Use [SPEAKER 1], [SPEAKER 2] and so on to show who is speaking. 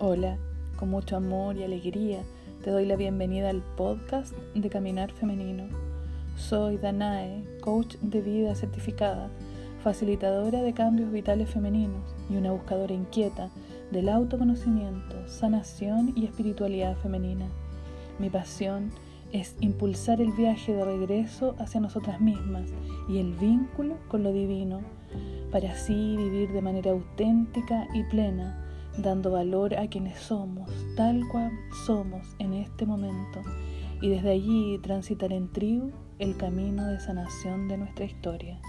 [SPEAKER 1] Hola, con mucho amor y alegría te doy la bienvenida al podcast de Caminar Femenino. Soy Danae, coach de vida certificada, facilitadora de cambios vitales femeninos y una buscadora inquieta del autoconocimiento, sanación y espiritualidad femenina. Mi pasión es impulsar el viaje de regreso hacia nosotras mismas y el vínculo con lo divino, para así vivir de manera auténtica y plena dando valor a quienes somos, tal cual somos en este momento, y desde allí transitar en tribu el camino de sanación de nuestra historia.